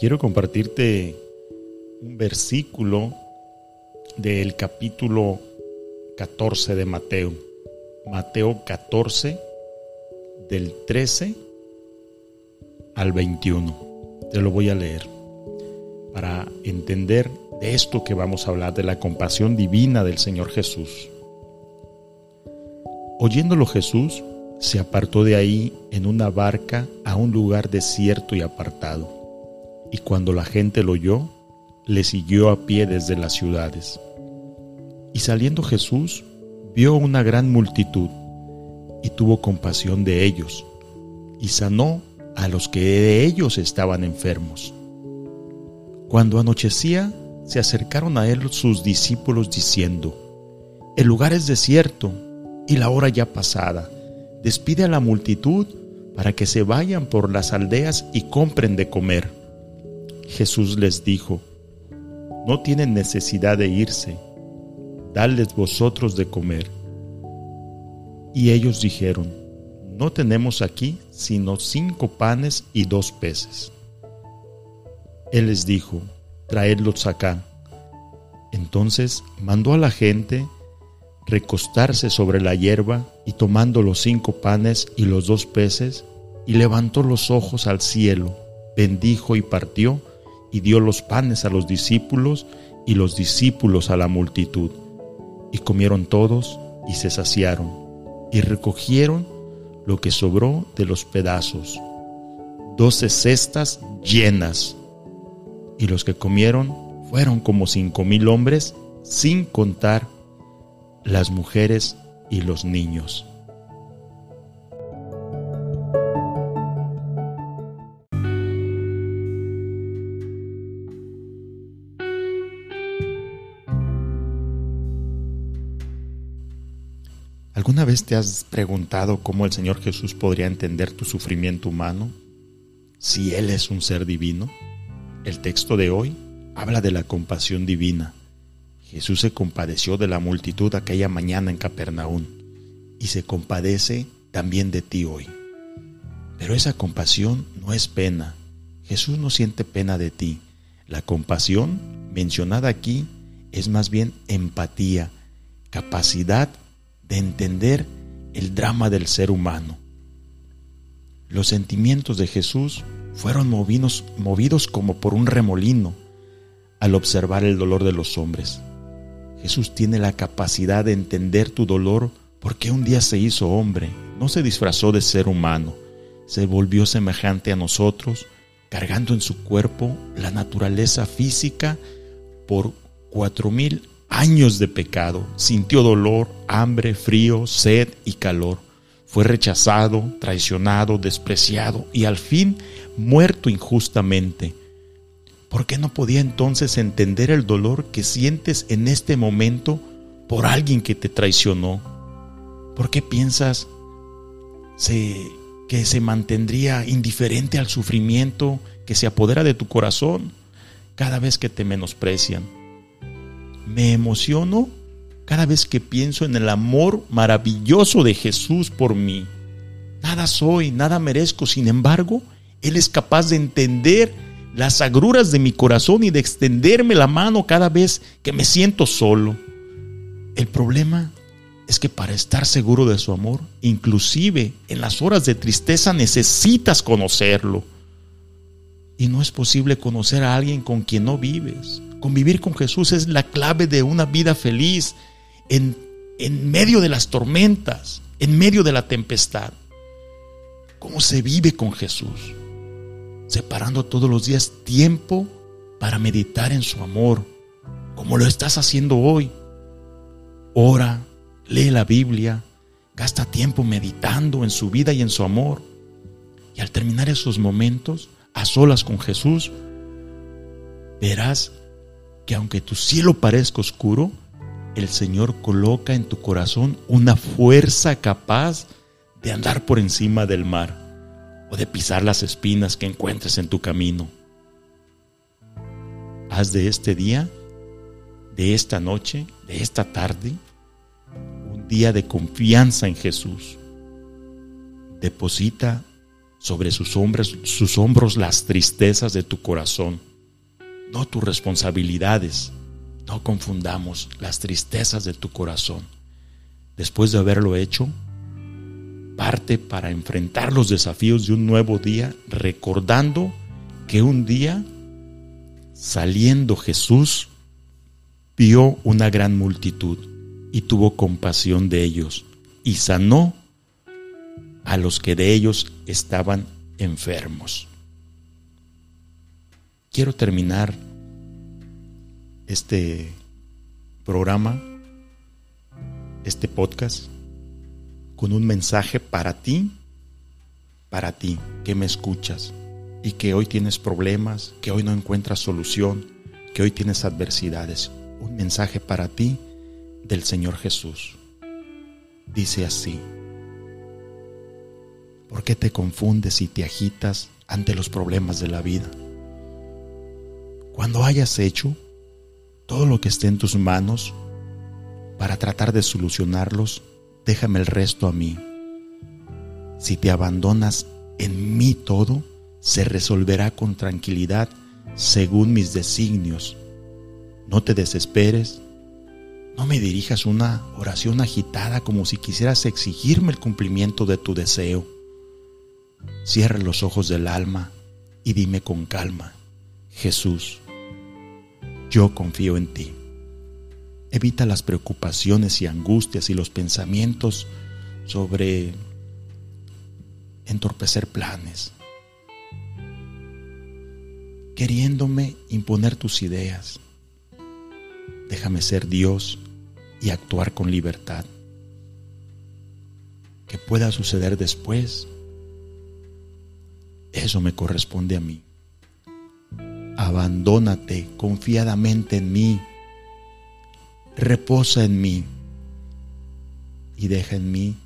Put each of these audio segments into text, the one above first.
quiero compartirte un versículo del capítulo 14 de Mateo. Mateo 14, del 13 al 21. Te lo voy a leer para entender de esto que vamos a hablar, de la compasión divina del Señor Jesús. Oyéndolo Jesús, se apartó de ahí en una barca a un lugar desierto y apartado y cuando la gente lo oyó, le siguió a pie desde las ciudades. Y saliendo Jesús, vio una gran multitud, y tuvo compasión de ellos, y sanó a los que de ellos estaban enfermos. Cuando anochecía, se acercaron a él sus discípulos diciendo, El lugar es desierto, y la hora ya pasada. Despide a la multitud para que se vayan por las aldeas y compren de comer. Jesús les dijo, no tienen necesidad de irse, dadles vosotros de comer. Y ellos dijeron, no tenemos aquí sino cinco panes y dos peces. Él les dijo, traedlos acá. Entonces mandó a la gente recostarse sobre la hierba y tomando los cinco panes y los dos peces, y levantó los ojos al cielo, bendijo y partió, y dio los panes a los discípulos y los discípulos a la multitud. Y comieron todos y se saciaron, y recogieron lo que sobró de los pedazos, doce cestas llenas. Y los que comieron fueron como cinco mil hombres, sin contar las mujeres y los niños. ¿Alguna vez te has preguntado cómo el Señor Jesús podría entender tu sufrimiento humano si Él es un ser divino? El texto de hoy habla de la compasión divina. Jesús se compadeció de la multitud aquella mañana en Capernaum y se compadece también de ti hoy. Pero esa compasión no es pena. Jesús no siente pena de ti. La compasión mencionada aquí es más bien empatía, capacidad de entender el drama del ser humano. Los sentimientos de Jesús fueron movidos, movidos como por un remolino al observar el dolor de los hombres. Jesús tiene la capacidad de entender tu dolor porque un día se hizo hombre, no se disfrazó de ser humano, se volvió semejante a nosotros, cargando en su cuerpo la naturaleza física por cuatro mil años de pecado, sintió dolor, hambre, frío, sed y calor. Fue rechazado, traicionado, despreciado y al fin muerto injustamente. ¿Por qué no podía entonces entender el dolor que sientes en este momento por alguien que te traicionó? ¿Por qué piensas que se mantendría indiferente al sufrimiento que se apodera de tu corazón cada vez que te menosprecian? Me emociono cada vez que pienso en el amor maravilloso de Jesús por mí. Nada soy, nada merezco, sin embargo, Él es capaz de entender las agruras de mi corazón y de extenderme la mano cada vez que me siento solo. El problema es que para estar seguro de su amor, inclusive en las horas de tristeza necesitas conocerlo. Y no es posible conocer a alguien con quien no vives. Convivir con Jesús es la clave de una vida feliz en, en medio de las tormentas, en medio de la tempestad. ¿Cómo se vive con Jesús? Separando todos los días tiempo para meditar en su amor, como lo estás haciendo hoy. Ora, lee la Biblia, gasta tiempo meditando en su vida y en su amor. Y al terminar esos momentos, a solas con Jesús, verás que aunque tu cielo parezca oscuro, el Señor coloca en tu corazón una fuerza capaz de andar por encima del mar o de pisar las espinas que encuentres en tu camino. Haz de este día, de esta noche, de esta tarde, un día de confianza en Jesús. Deposita sobre sus hombros, sus hombros las tristezas de tu corazón, no tus responsabilidades. No confundamos las tristezas de tu corazón. Después de haberlo hecho, parte para enfrentar los desafíos de un nuevo día, recordando que un día, saliendo Jesús, vio una gran multitud y tuvo compasión de ellos y sanó a los que de ellos estaban enfermos. Quiero terminar este programa, este podcast, con un mensaje para ti, para ti que me escuchas y que hoy tienes problemas, que hoy no encuentras solución, que hoy tienes adversidades. Un mensaje para ti del Señor Jesús. Dice así, ¿por qué te confundes y te agitas ante los problemas de la vida? Cuando hayas hecho todo lo que esté en tus manos para tratar de solucionarlos, déjame el resto a mí. Si te abandonas en mí todo, se resolverá con tranquilidad según mis designios. No te desesperes, no me dirijas una oración agitada como si quisieras exigirme el cumplimiento de tu deseo. Cierra los ojos del alma y dime con calma, Jesús, yo confío en ti. Evita las preocupaciones y angustias y los pensamientos sobre entorpecer planes, queriéndome imponer tus ideas. Déjame ser Dios y actuar con libertad. Que pueda suceder después, eso me corresponde a mí. Abandónate confiadamente en mí reposa en mí y deja en mí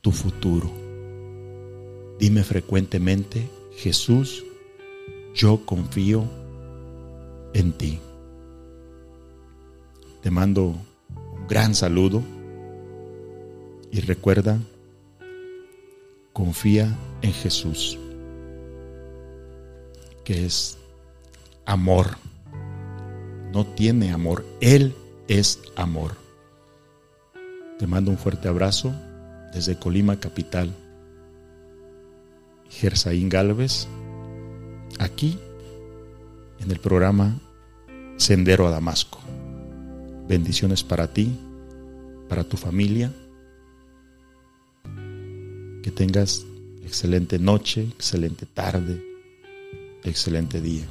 tu futuro. Dime frecuentemente, Jesús, yo confío en ti. Te mando un gran saludo y recuerda, confía en Jesús, que es amor no tiene amor. Él es amor. Te mando un fuerte abrazo desde Colima Capital. Gersaín Galvez, aquí en el programa Sendero a Damasco. Bendiciones para ti, para tu familia. Que tengas excelente noche, excelente tarde, excelente día.